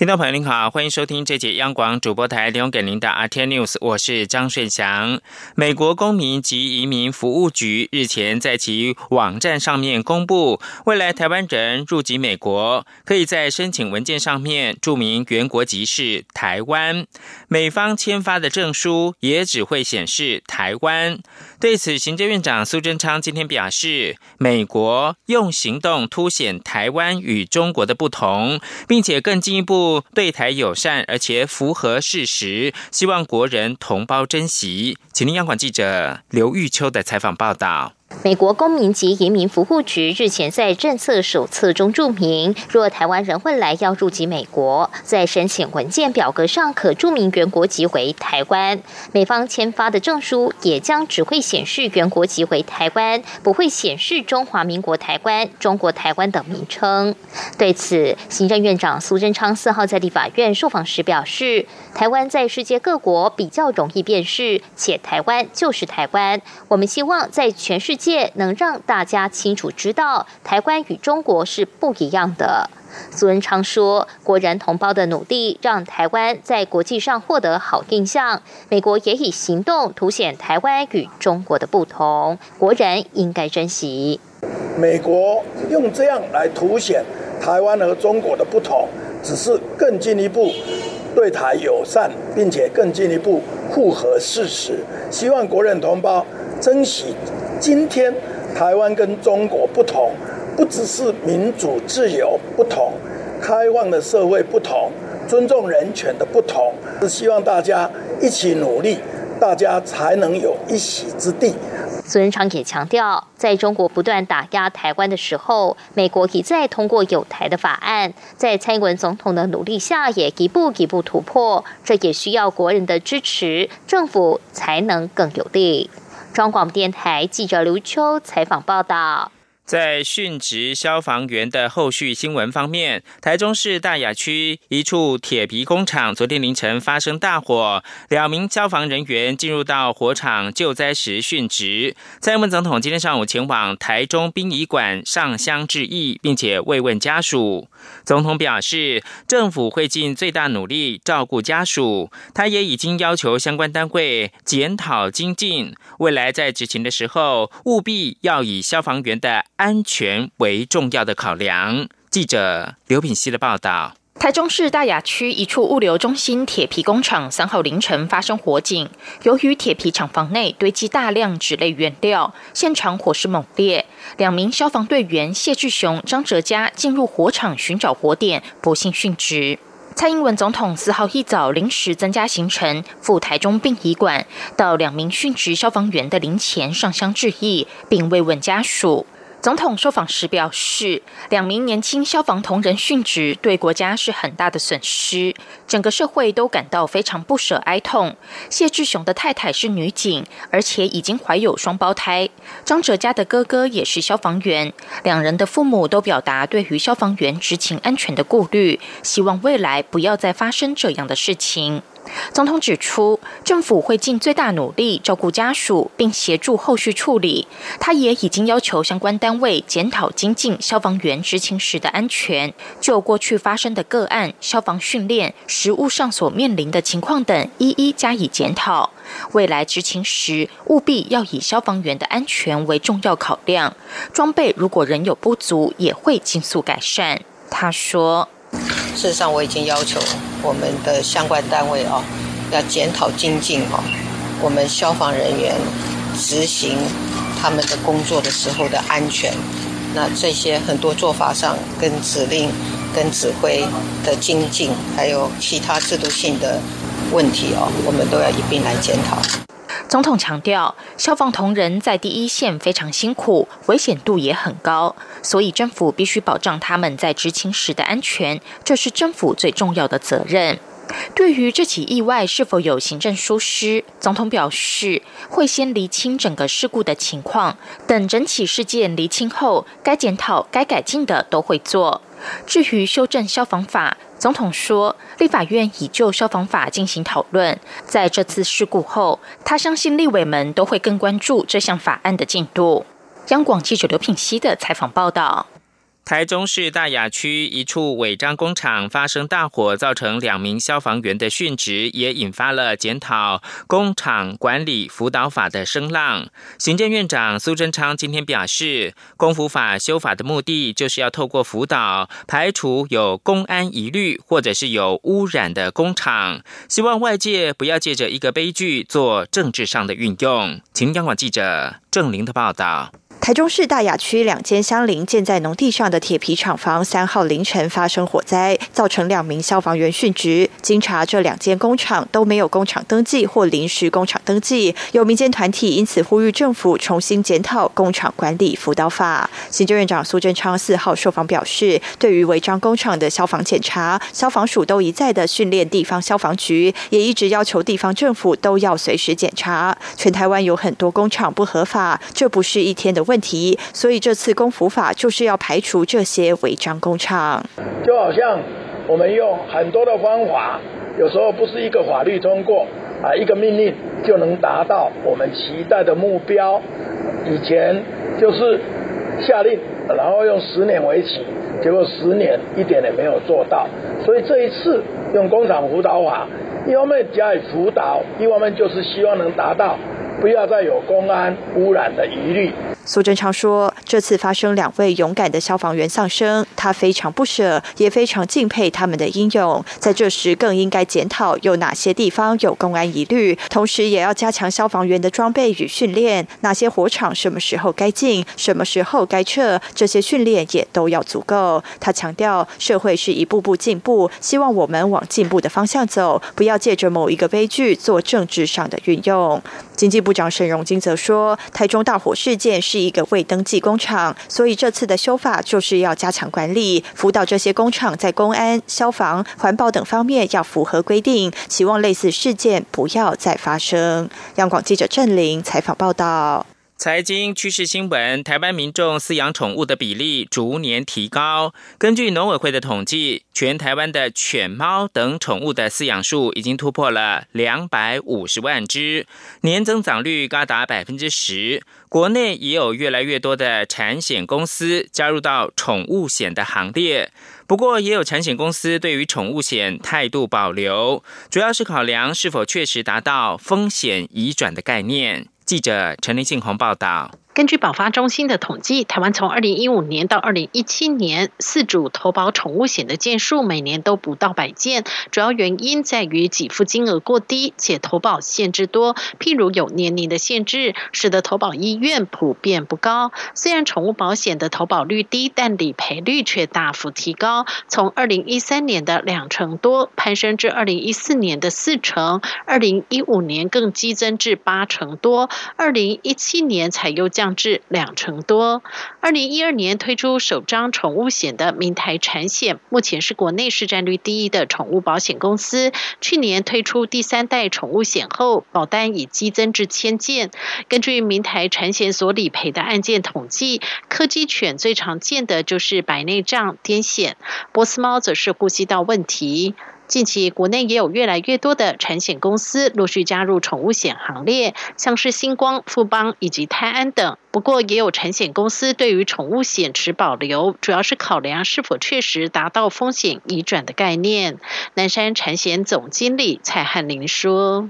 听众朋友您好，欢迎收听这节央广主播台提供给您的 RT News，我是张顺祥。美国公民及移民服务局日前在其网站上面公布，未来台湾人入籍美国，可以在申请文件上面注明原国籍是台湾，美方签发的证书也只会显示台湾。对此，行政院长苏贞昌今天表示，美国用行动凸显台湾与中国的不同，并且更进一步对台友善，而且符合事实，希望国人同胞珍惜。请听央广记者刘玉秋的采访报道。美国公民及移民服务局日前在政策手册中注明，若台湾人未来要入籍美国，在申请文件表格上可注明原国籍为台湾，美方签发的证书也将只会显示原国籍为台湾，不会显示中华民国台湾、中国台湾等名称。对此，行政院长苏贞昌四号在立法院受访时表示，台湾在世界各国比较容易辨识，且台湾就是台湾。我们希望在全世界。界能让大家清楚知道，台湾与中国是不一样的。苏文昌说，国人同胞的努力让台湾在国际上获得好印象，美国也以行动凸显台湾与中国的不同，国人应该珍惜。美国用这样来凸显台湾和中国的不同，只是更进一步对台友善，并且更进一步符合事实，希望国人同胞珍惜。今天，台湾跟中国不同，不只是民主自由不同，开放的社会不同，尊重人权的不同，是希望大家一起努力，大家才能有一席之地。苏仁昌也强调，在中国不断打压台湾的时候，美国一再通过有台的法案，在蔡英文总统的努力下，也一步一步突破，这也需要国人的支持，政府才能更有力。中广电台记者刘秋采访报道。在殉职消防员的后续新闻方面，台中市大雅区一处铁皮工厂昨天凌晨发生大火，两名消防人员进入到火场救灾时殉职。蔡英文总统今天上午前往台中殡仪馆上香致意，并且慰问家属。总统表示，政府会尽最大努力照顾家属，他也已经要求相关单位检讨精进，未来在执勤的时候务必要以消防员的。安全为重要的考量。记者刘品希的报道：台中市大雅区一处物流中心铁皮工厂三号凌晨发生火警，由于铁皮厂房内堆积大量纸类原料，现场火势猛烈。两名消防队员谢志雄、张哲嘉进入火场寻找火点，不幸殉职。蔡英文总统四号一早临时增加行程，赴台中殡仪馆，到两名殉职消防员的灵前上香致意，并慰问家属。总统受访时表示，两名年轻消防同仁殉职，对国家是很大的损失，整个社会都感到非常不舍哀痛。谢志雄的太太是女警，而且已经怀有双胞胎。张哲家的哥哥也是消防员，两人的父母都表达对于消防员执勤安全的顾虑，希望未来不要再发生这样的事情。总统指出，政府会尽最大努力照顾家属，并协助后续处理。他也已经要求相关单位检讨精进消防员执勤时的安全，就过去发生的个案、消防训练、实务上所面临的情况等，一一加以检讨。未来执勤时，务必要以消防员的安全为重要考量。装备如果仍有不足，也会尽速改善。他说。事实上，我已经要求我们的相关单位哦，要检讨精进哦，我们消防人员执行他们的工作的时候的安全。那这些很多做法上跟指令、跟指挥的精进，还有其他制度性的问题哦，我们都要一并来检讨。总统强调，消防同仁在第一线非常辛苦，危险度也很高，所以政府必须保障他们在执勤时的安全，这是政府最重要的责任。对于这起意外是否有行政疏失，总统表示会先厘清整个事故的情况，等整起事件厘清后，该检讨、该改进的都会做。至于修正消防法，总统说，立法院已就消防法进行讨论。在这次事故后，他相信立委们都会更关注这项法案的进度。央广记者刘品熙的采访报道。台中市大雅区一处违章工厂发生大火，造成两名消防员的殉职，也引发了检讨工厂管理辅导法的声浪。行政院长苏贞昌今天表示，公辅法修法的目的就是要透过辅导，排除有公安疑虑或者是有污染的工厂，希望外界不要借着一个悲剧做政治上的运用。请央广记者郑玲的报道。台中市大雅区两间相邻建在农地上的铁皮厂房，三号凌晨发生火灾，造成两名消防员殉职。经查，这两间工厂都没有工厂登记或临时工厂登记。有民间团体因此呼吁政府重新检讨工厂管理辅导法。行政院长苏贞昌四号受访表示，对于违章工厂的消防检查，消防署都一再的训练地方消防局，也一直要求地方政府都要随时检查。全台湾有很多工厂不合法，这不是一天的。问题，所以这次公服法就是要排除这些违章工厂。就好像我们用很多的方法，有时候不是一个法律通过啊，一个命令就能达到我们期待的目标。以前就是下令，然后用十年为期，结果十年一点也没有做到。所以这一次用工厂辅导法，一方面加以辅导，一方面就是希望能达到不要再有公安污染的疑虑。苏贞昌说：“这次发生两位勇敢的消防员丧生，他非常不舍，也非常敬佩他们的英勇。在这时，更应该检讨有哪些地方有公安疑虑，同时也要加强消防员的装备与训练。哪些火场什么时候该进，什么时候该撤，这些训练也都要足够。”他强调，社会是一步步进步，希望我们往进步的方向走，不要借着某一个悲剧做政治上的运用。经济部长沈荣金则说：“台中大火事件是。”一个未登记工厂，所以这次的修法就是要加强管理，辅导这些工厂在公安、消防、环保等方面要符合规定，希望类似事件不要再发生。央广记者郑玲采访报道。财经趋势新闻：台湾民众饲养宠物的比例逐年提高。根据农委会的统计，全台湾的犬猫等宠物的饲养数已经突破了两百五十万只，年增长率高达百分之十。国内也有越来越多的产险公司加入到宠物险的行列。不过，也有产险公司对于宠物险态度保留，主要是考量是否确实达到风险移转的概念。记者陈立信宏报道。根据保发中心的统计，台湾从二零一五年到二零一七年，四主投保宠物险的件数每年都不到百件，主要原因在于给付金额过低，且投保限制多，譬如有年龄的限制，使得投保意愿普遍不高。虽然宠物保险的投保率低，但理赔率却大幅提高，从二零一三年的两成多攀升至二零一四年的四成，二零一五年更激增至八成多，二零一七年才又降至两成多。二零一二年推出首张宠物险的明台产险，目前是国内市占率第一的宠物保险公司。去年推出第三代宠物险后，保单已激增至千件。根据明台产险所理赔的案件统计，柯基犬最常见的就是白内障、癫痫；波斯猫则是呼吸道问题。近期，国内也有越来越多的产险公司陆续加入宠物险行列，像是星光、富邦以及泰安等。不过，也有产险公司对于宠物险持保留，主要是考量是否确实达到风险移转的概念。南山产险总经理蔡汉林说。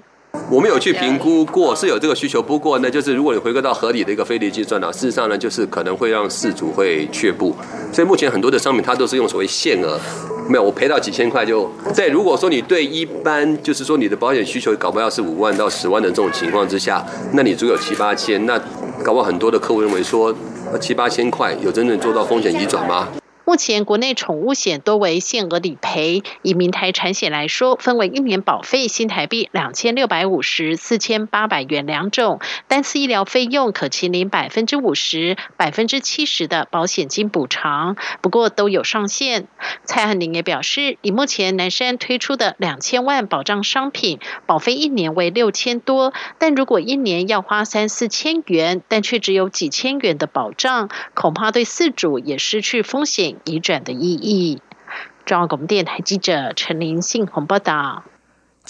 我们有去评估过，是有这个需求。不过呢，就是如果你回归到合理的一个费率计算呢，事实上呢，就是可能会让事主会却步。所以目前很多的商品，它都是用所谓限额，没有我赔到几千块就在。如果说你对一般就是说你的保险需求搞不好是五万到十万的这种情况之下，那你只有七八千，那搞不好很多的客户认为说七八千块有真正做到风险移转吗？目前国内宠物险多为限额理赔，以明台产险来说，分为一年保费新台币两千六百五十、四千八百元两种，单次医疗费用可清领百分之五十、百分之七十的保险金补偿，不过都有上限。蔡汉林也表示，以目前南山推出的两千万保障商品，保费一年为六千多，但如果一年要花三四千元，但却只有几千元的保障，恐怕对饲主也失去风险。移转的意义。中央广播电台记者陈林信宏报道。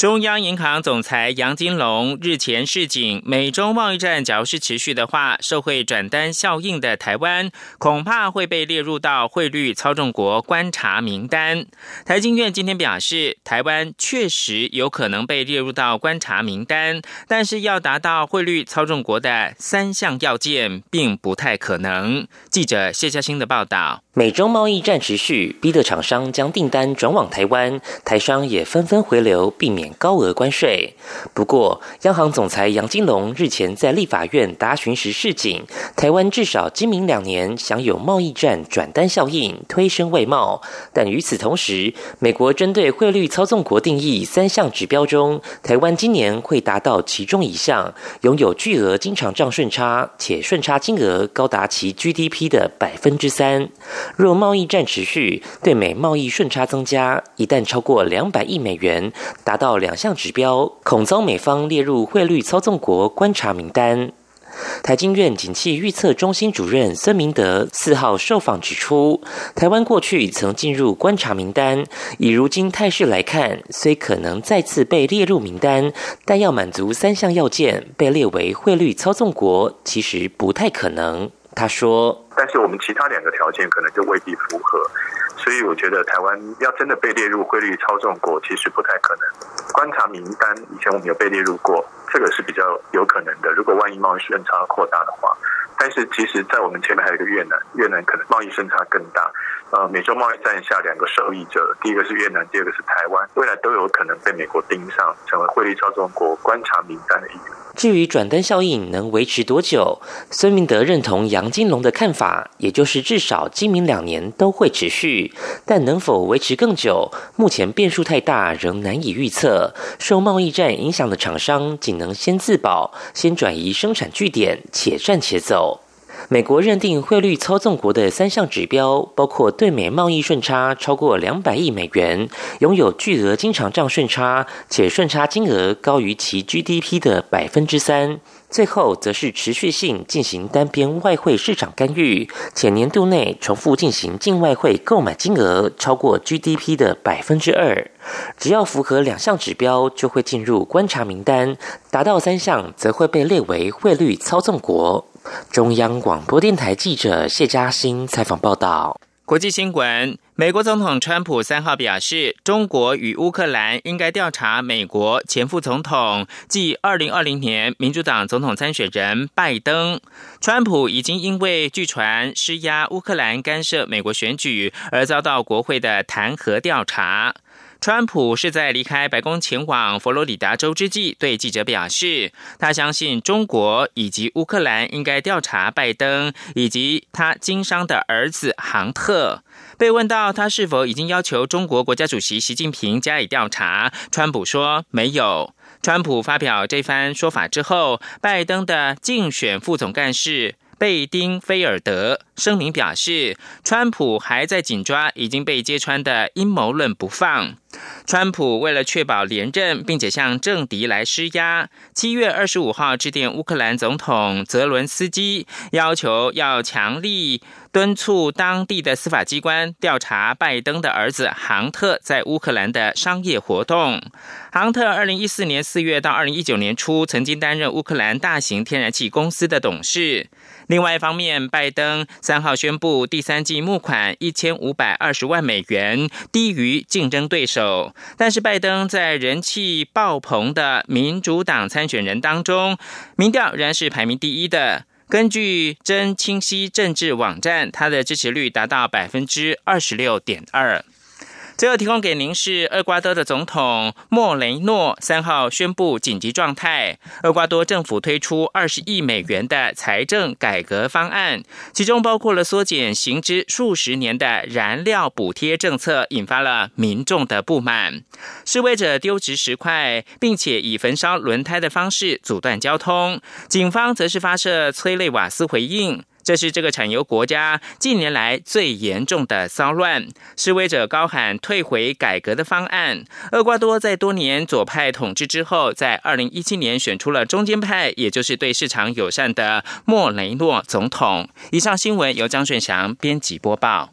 中央银行总裁杨金龙日前示警，美中贸易战假如是持续的话，社会转单效应的台湾恐怕会被列入到汇率操纵国观察名单。台经院今天表示，台湾确实有可能被列入到观察名单，但是要达到汇率操纵国的三项要件，并不太可能。记者谢嘉欣的报道。美中贸易战持续，逼得厂商将订单转往台湾，台商也纷纷回流，避免高额关税。不过，央行总裁杨金龙日前在立法院答询时示警，台湾至少今明两年享有贸易战转单效应，推升外贸。但与此同时，美国针对汇率操纵国定义三项指标中，台湾今年会达到其中一项，拥有巨额经常账顺差，且顺差金额高达其 GDP 的百分之三。若贸易战持续，对美贸易顺差增加，一旦超过两百亿美元，达到两项指标，恐遭美方列入汇率操纵国观察名单。台经院景气预测中心主任孙明德四号受访指出，台湾过去曾进入观察名单，以如今态势来看，虽可能再次被列入名单，但要满足三项要件被列为汇率操纵国，其实不太可能。他说：“但是我们其他两个条件可能就未必符合，所以我觉得台湾要真的被列入汇率操纵国，其实不太可能。观察名单以前我们有被列入过，这个是比较有可能的。如果万一贸易顺差扩大的话，但是其实在我们前面还有一个越南，越南可能贸易顺差更大。呃，美洲贸易战下两个受益者，第一个是越南，第二个是台湾，未来都有可能被美国盯上，成为汇率操纵国观察名单的一员。”至于转单效应能维持多久，孙明德认同杨金龙的看法，也就是至少今明两年都会持续，但能否维持更久，目前变数太大，仍难以预测。受贸易战影响的厂商，仅能先自保，先转移生产据点，且战且走。美国认定汇率操纵国的三项指标，包括对美贸易顺差超过两百亿美元，拥有巨额经常账顺差，且顺差金额高于其 GDP 的百分之三。最后则是持续性进行单边外汇市场干预，且年度内重复进行境外汇购买金额超过 GDP 的百分之二。只要符合两项指标，就会进入观察名单；达到三项，则会被列为汇率操纵国。中央广播电台记者谢嘉欣采访报道。国际新闻：美国总统川普三号表示，中国与乌克兰应该调查美国前副总统即二零二零年民主党总统参选人拜登。川普已经因为据传施压乌克兰干涉美国选举而遭到国会的弹劾调查。川普是在离开白宫前往佛罗里达州之际，对记者表示，他相信中国以及乌克兰应该调查拜登以及他经商的儿子杭特。被问到他是否已经要求中国国家主席习近平加以调查，川普说没有。川普发表这番说法之后，拜登的竞选副总干事。贝丁菲尔德声明表示，川普还在紧抓已经被揭穿的阴谋论不放。川普为了确保连任，并且向政敌来施压，七月二十五号致电乌克兰总统泽伦斯基，要求要强力敦促当地的司法机关调查拜登的儿子杭特在乌克兰的商业活动。杭特二零一四年四月到二零一九年初，曾经担任乌克兰大型天然气公司的董事。另外一方面，拜登三号宣布第三季募款一千五百二十万美元，低于竞争对手。但是，拜登在人气爆棚的民主党参选人当中，民调仍然是排名第一的。根据真清晰政治网站，他的支持率达到百分之二十六点二。最后提供给您是厄瓜多的总统莫雷诺三号宣布紧急状态。厄瓜多政府推出二十亿美元的财政改革方案，其中包括了缩减行之数十年的燃料补贴政策，引发了民众的不满。示威者丢掷石块，并且以焚烧轮胎的方式阻断交通。警方则是发射催泪瓦斯回应。这是这个产油国家近年来最严重的骚乱，示威者高喊退回改革的方案。厄瓜多在多年左派统治之后，在二零一七年选出了中间派，也就是对市场友善的莫雷诺总统。以上新闻由张顺祥编辑播报。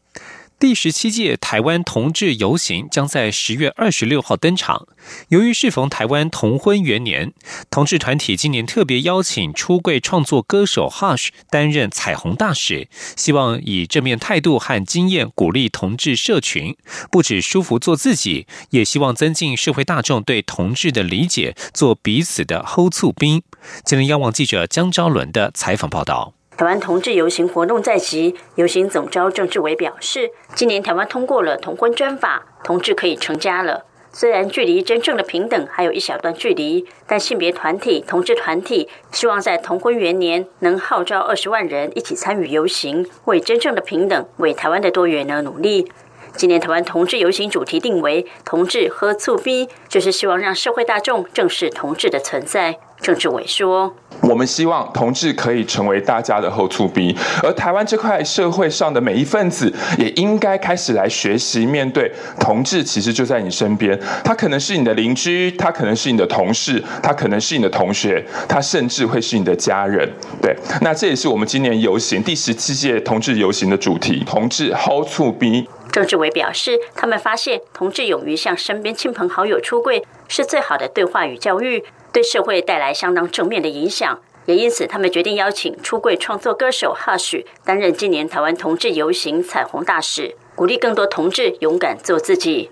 第十七届台湾同志游行将在十月二十六号登场。由于适逢台湾同婚元年，同志团体今年特别邀请出柜创作歌手 Hush 担任彩虹大使，希望以正面态度和经验鼓励同志社群，不止舒服做自己，也希望增进社会大众对同志的理解，做彼此的 hold 促兵。今天央网记者江昭伦的采访报道。台湾同志游行活动在即，游行总召郑志伟表示，今年台湾通过了同婚专法，同志可以成家了。虽然距离真正的平等还有一小段距离，但性别团体、同志团体希望在同婚元年能号召二十万人一起参与游行，为真正的平等、为台湾的多元而努力。今年台湾同志游行主题定为“同志喝醋逼”，就是希望让社会大众正视同志的存在。郑志伟说：“我们希望同志可以成为大家的后促逼，而台湾这块社会上的每一份子也应该开始来学习面对同志，其实就在你身边。他可能是你的邻居，他可能是你的同事，他可能是你的同学，他甚至会是你的家人。对，那这也是我们今年游行第十七届同志游行的主题：同志后促逼。”郑志伟表示，他们发现同志勇于向身边亲朋好友出柜，是最好的对话与教育。对社会带来相当正面的影响，也因此他们决定邀请出柜创作歌手 Hush 担任今年台湾同志游行彩虹大使，鼓励更多同志勇敢做自己。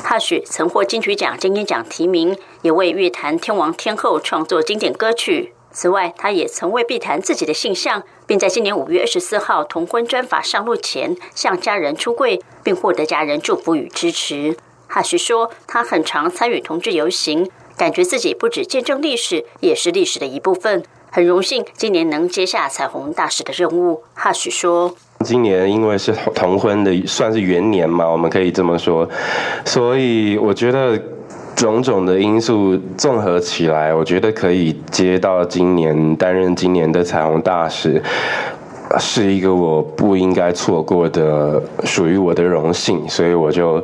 Hush 曾获金曲奖金鹰奖提名，也为乐坛天王天后创作经典歌曲。此外，他也曾为避谈自己的性向，并在今年五月二十四号同婚专法上路前向家人出柜，并获得家人祝福与支持。Hush 说，他很常参与同志游行。感觉自己不止见证历史，也是历史的一部分。很荣幸今年能接下彩虹大使的任务。哈许说：“今年因为是同婚的，算是元年嘛，我们可以这么说。所以我觉得种种的因素综合起来，我觉得可以接到今年担任今年的彩虹大使。”是一个我不应该错过的属于我的荣幸，所以我就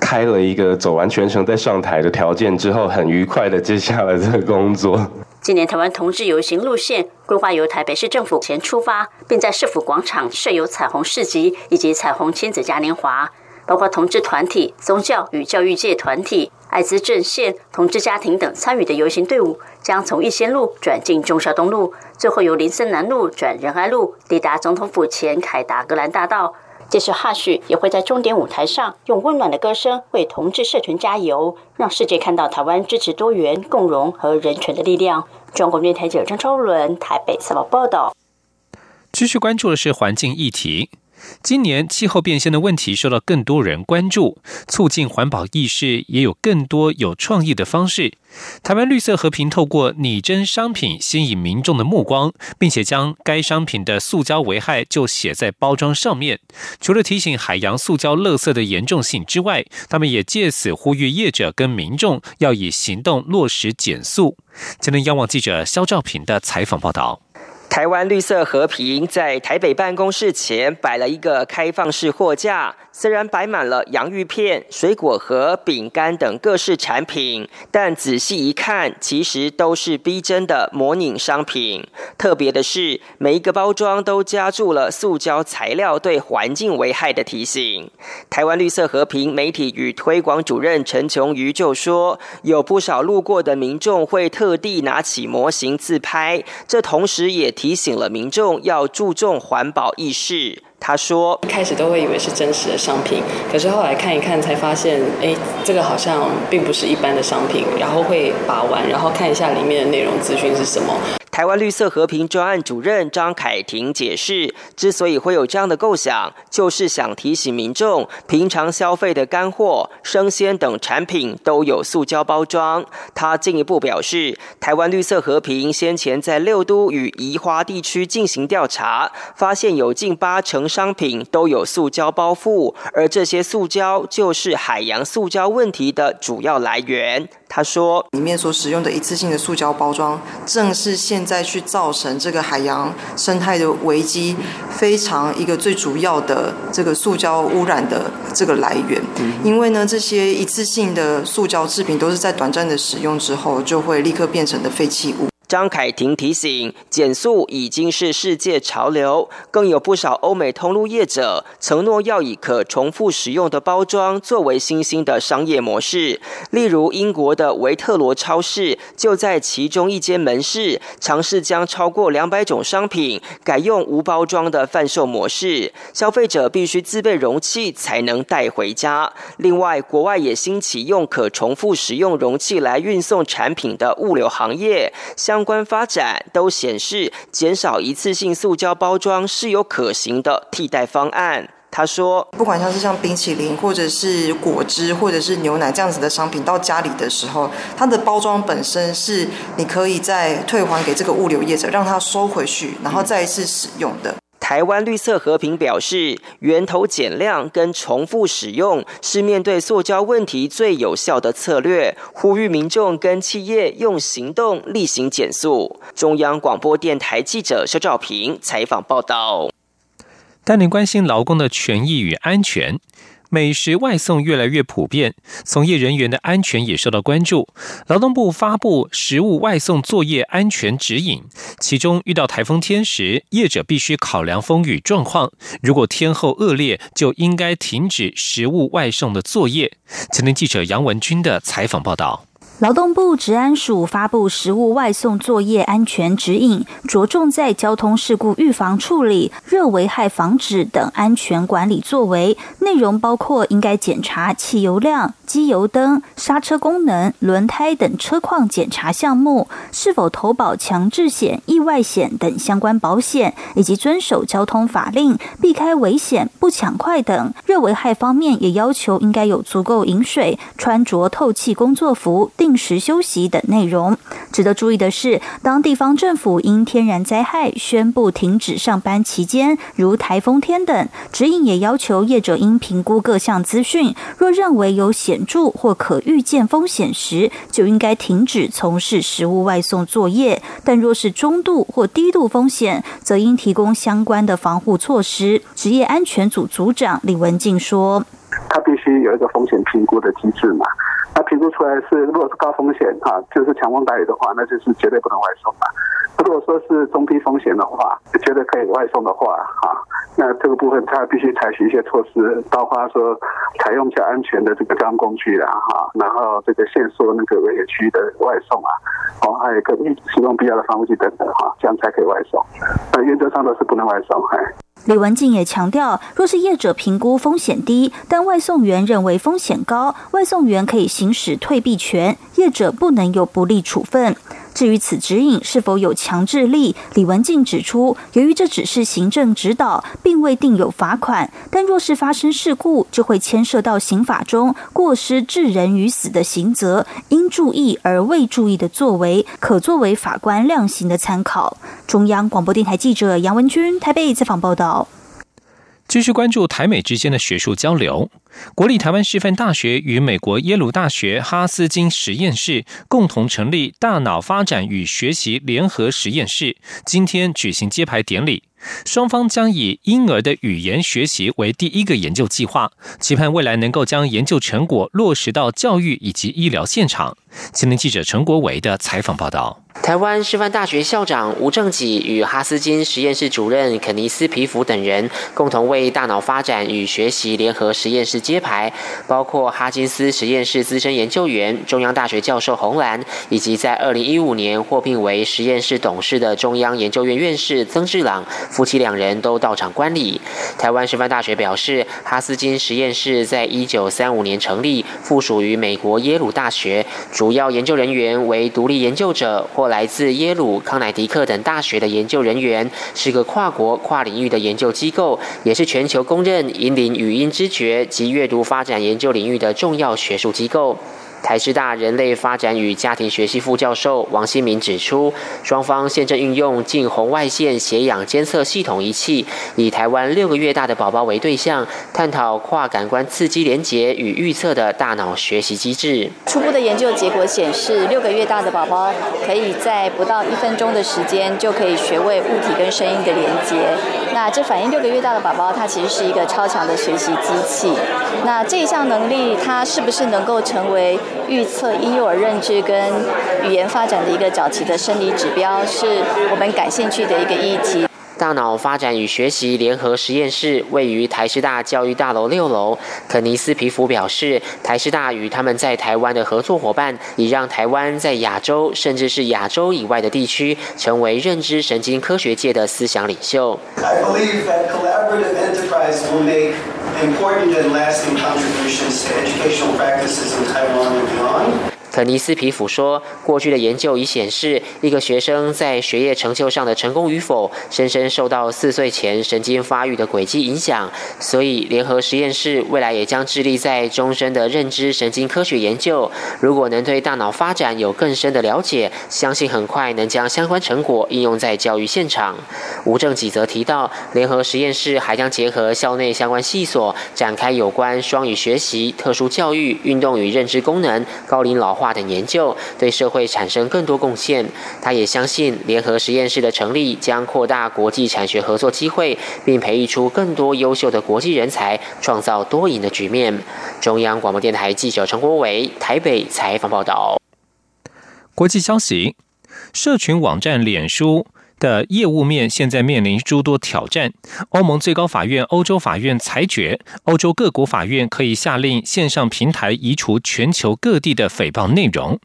开了一个走完全程再上台的条件之后，很愉快的接下了这个工作。今年台湾同志游行路线规划由台北市政府前出发，并在市府广场设有彩虹市集以及彩虹亲子嘉年华，包括同志团体、宗教与教育界团体、艾滋阵线、同志家庭等参与的游行队伍，将从逸仙路转进忠孝东路。最后由林森南路转仁爱路，抵达总统府前凯达格兰大道。届时，哈许也会在终点舞台上用温暖的歌声为同志社群加油，让世界看到台湾支持多元、共荣和人权的力量。中国电台记者张超伦台北采访报道。继续关注的是环境议题。今年气候变迁的问题受到更多人关注，促进环保意识也有更多有创意的方式。台湾绿色和平透过拟真商品吸引民众的目光，并且将该商品的塑胶危害就写在包装上面。除了提醒海洋塑胶垃圾的严重性之外，他们也借此呼吁业者跟民众要以行动落实减速。今天央网记者肖兆平的采访报道。台湾绿色和平在台北办公室前摆了一个开放式货架。虽然摆满了洋芋片、水果盒、饼干等各式产品，但仔细一看，其实都是逼真的模拟商品。特别的是，每一个包装都加注了塑胶材料对环境危害的提醒。台湾绿色和平媒体与推广主任陈琼瑜就说，有不少路过的民众会特地拿起模型自拍，这同时也提醒了民众要注重环保意识。他说：“一开始都会以为是真实的商品，可是后来看一看才发现，哎，这个好像并不是一般的商品。然后会把玩，然后看一下里面的内容资讯是什么。”台湾绿色和平专案主任张凯婷解释，之所以会有这样的构想，就是想提醒民众，平常消费的干货、生鲜等产品都有塑胶包装。他进一步表示，台湾绿色和平先前在六都与宜花地区进行调查，发现有近八成商品都有塑胶包覆，而这些塑胶就是海洋塑胶问题的主要来源。他说，里面所使用的一次性的塑胶包装，正是现在去造成这个海洋生态的危机，非常一个最主要的这个塑胶污染的这个来源。因为呢，这些一次性的塑胶制品都是在短暂的使用之后，就会立刻变成的废弃物。张凯婷提醒，减速已经是世界潮流，更有不少欧美通路业者承诺要以可重复使用的包装作为新兴的商业模式。例如，英国的维特罗超市就在其中一间门市尝试将超过两百种商品改用无包装的贩售模式，消费者必须自备容器才能带回家。另外，国外也兴起用可重复使用容器来运送产品的物流行业。相相关发展都显示，减少一次性塑胶包装是有可行的替代方案。他说：“不管像是像冰淇淋，或者是果汁，或者是牛奶这样子的商品，到家里的时候，它的包装本身是你可以再退还给这个物流业者，让他收回去，然后再一次使用的。”台湾绿色和平表示，源头减量跟重复使用是面对塑胶问题最有效的策略，呼吁民众跟企业用行动力行减速。中央广播电台记者肖兆平采访报道。带您关心劳工的权益与安全。美食外送越来越普遍，从业人员的安全也受到关注。劳动部发布食物外送作业安全指引，其中遇到台风天时，业者必须考量风雨状况，如果天后恶劣，就应该停止食物外送的作业。前天记者杨文军的采访报道。劳动部治安署发布食物外送作业安全指引，着重在交通事故预防处理、热危害防止等安全管理作为。内容包括应该检查汽油量、机油灯、刹车功能、轮胎等车况检查项目，是否投保强制险、意外险等相关保险，以及遵守交通法令、避开危险、不抢快等。热危害方面也要求应该有足够饮水、穿着透气工作服。定定时休息等内容。值得注意的是，当地方政府因天然灾害宣布停止上班期间，如台风天等，指引也要求业者应评估各项资讯，若认为有显著或可预见风险时，就应该停止从事食物外送作业；但若是中度或低度风险，则应提供相关的防护措施。职业安全组组长李文静说：“他必须有一个风险评估的机制嘛。”那评估出来是，如果是高风险哈，就是强风大雨的话，那就是绝对不能外送嘛。如果说是中低风险的话，觉得可以外送的话，哈，那这个部分他必须采取一些措施，包括说采用较安全的这个交通工具啦，哈，然后这个限缩那个危险区域的外送啊，哦，还有一个使用必要的防护剂等等哈，这样才可以外送。那原则上都是不能外送，哎。李文静也强调，若是业者评估风险低，但外送员认为风险高，外送员可以行使退避权，业者不能有不利处分。至于此指引是否有强制力，李文静指出，由于这只是行政指导，并未定有罚款，但若是发生事故，就会牵涉到刑法中过失致人于死的刑责，应注意而未注意的作为，可作为法官量刑的参考。中央广播电台记者杨文君台北采访报道。继续关注台美之间的学术交流。国立台湾师范大学与美国耶鲁大学哈斯金实验室共同成立大脑发展与学习联合实验室，今天举行揭牌典礼。双方将以婴儿的语言学习为第一个研究计划，期盼未来能够将研究成果落实到教育以及医疗现场。青年记者陈国维的采访报道。台湾师范大学校长吴正己与哈斯金实验室主任肯尼斯皮弗等人共同为大脑发展与学习联合实验室揭牌，包括哈金斯实验室资深研究员、中央大学教授洪兰，以及在二零一五年获聘为实验室董事的中央研究院院士曾志朗夫妻两人都到场观礼。台湾师范大学表示，哈斯金实验室在一九三五年成立，附属于美国耶鲁大学，主要研究人员为独立研究者或。来自耶鲁、康乃迪克等大学的研究人员，是个跨国跨领域的研究机构，也是全球公认引领语音知觉及阅读发展研究领域的重要学术机构。台师大人类发展与家庭学系副教授王新明指出，双方现正运用近红外线血氧监测系统仪器，以台湾六个月大的宝宝为对象，探讨跨感官刺激连结与预测的大脑学习机制。初步的研究结果显示，六个月大的宝宝可以在不到一分钟的时间就可以学会物体跟声音的连接。那这反映六个月大的宝宝，他其实是一个超强的学习机器。那这一项能力，它是不是能够成为预测婴幼儿认知跟语言发展的一个早期的生理指标，是我们感兴趣的一个议题。大脑发展与学习联合实验室位于台师大教育大楼六楼。肯尼斯皮弗表示，台师大与他们在台湾的合作伙伴，已让台湾在亚洲甚至是亚洲以外的地区，成为认知神经科学界的思想领袖。I believe that collaborative enterprise will make important and lasting contributions to educational practices in Taiwan and beyond. 肯尼斯皮甫说：“过去的研究已显示，一个学生在学业成就上的成功与否，深深受到四岁前神经发育的轨迹影响。所以，联合实验室未来也将致力在终身的认知神经科学研究。如果能对大脑发展有更深的了解，相信很快能将相关成果应用在教育现场。”吴正己则提到，联合实验室还将结合校内相关系所，展开有关双语学习、特殊教育、运动与认知功能、高龄老化。等研究对社会产生更多贡献。他也相信联合实验室的成立将扩大国际产学合作机会，并培育出更多优秀的国际人才，创造多赢的局面。中央广播电台记者陈国伟台北采访报道。国际消息：社群网站脸书。的业务面现在面临诸多挑战。欧盟最高法院、欧洲法院裁决，欧洲各国法院可以下令线上平台移除全球各地的诽谤内容。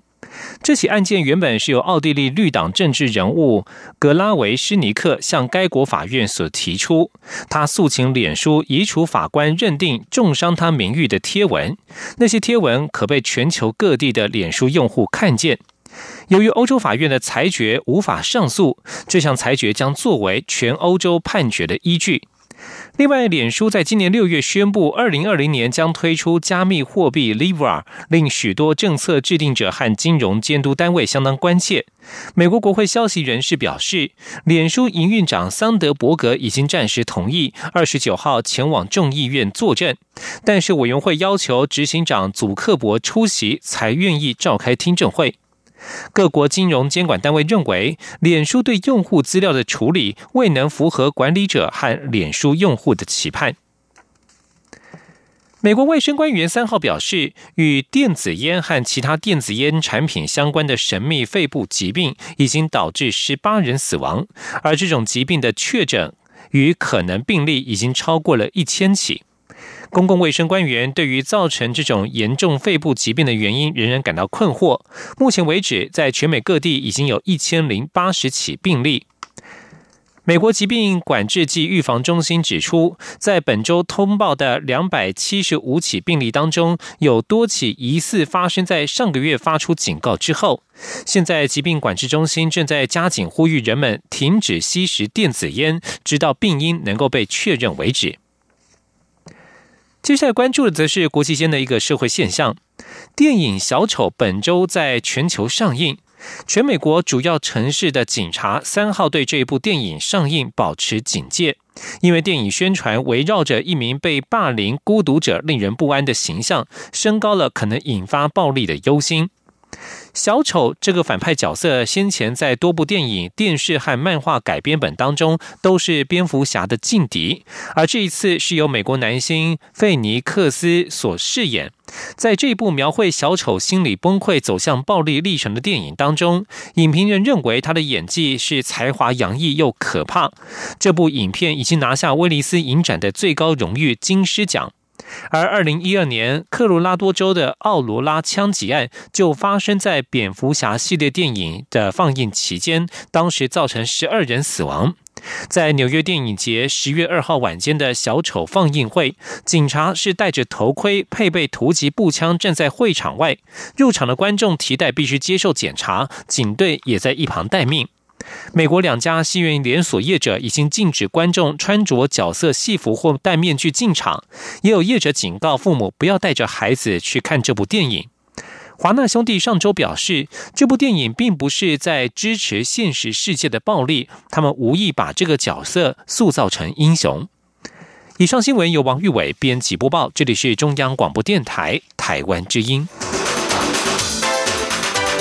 这起案件原本是由奥地利绿党政治人物格拉维施尼克向该国法院所提出，他诉请脸书移除法官认定重伤他名誉的贴文，那些贴文可被全球各地的脸书用户看见。由于欧洲法院的裁决无法上诉，这项裁决将作为全欧洲判决的依据。另外，脸书在今年六月宣布，二零二零年将推出加密货币 Libra，令许多政策制定者和金融监督单位相当关切。美国国会消息人士表示，脸书营运长桑德伯格已经暂时同意二十九号前往众议院作证，但是委员会要求执行长祖克伯出席才愿意召开听证会。各国金融监管单位认为，脸书对用户资料的处理未能符合管理者和脸书用户的期盼。美国卫生官员三号表示，与电子烟和其他电子烟产品相关的神秘肺部疾病已经导致十八人死亡，而这种疾病的确诊与可能病例已经超过了一千起。公共卫生官员对于造成这种严重肺部疾病的原因仍然感到困惑。目前为止，在全美各地已经有一千零八十起病例。美国疾病管制及预防中心指出，在本周通报的两百七十五起病例当中，有多起疑似发生在上个月发出警告之后。现在，疾病管制中心正在加紧呼吁人们停止吸食电子烟，直到病因能够被确认为止。接下来关注的则是国际间的一个社会现象。电影《小丑》本周在全球上映，全美国主要城市的警察三号对这部电影上映保持警戒，因为电影宣传围绕着一名被霸凌孤独者令人不安的形象，升高了可能引发暴力的忧心。小丑这个反派角色，先前在多部电影、电视和漫画改编本当中都是蝙蝠侠的劲敌，而这一次是由美国男星费尼克斯所饰演。在这部描绘小丑心理崩溃、走向暴力历程的电影当中，影评人认为他的演技是才华洋溢又可怕。这部影片已经拿下威尼斯影展的最高荣誉金狮奖。而二零一二年，科罗拉多州的奥罗拉枪击案就发生在蝙蝠侠系列电影的放映期间，当时造成十二人死亡。在纽约电影节十月二号晚间的小丑放映会，警察是戴着头盔、配备突击步枪站在会场外，入场的观众提袋必须接受检查，警队也在一旁待命。美国两家戏院连锁业者已经禁止观众穿着角色戏服或戴面具进场，也有业者警告父母不要带着孩子去看这部电影。华纳兄弟上周表示，这部电影并不是在支持现实世界的暴力，他们无意把这个角色塑造成英雄。以上新闻由王玉伟编辑播报，这里是中央广播电台台湾之音。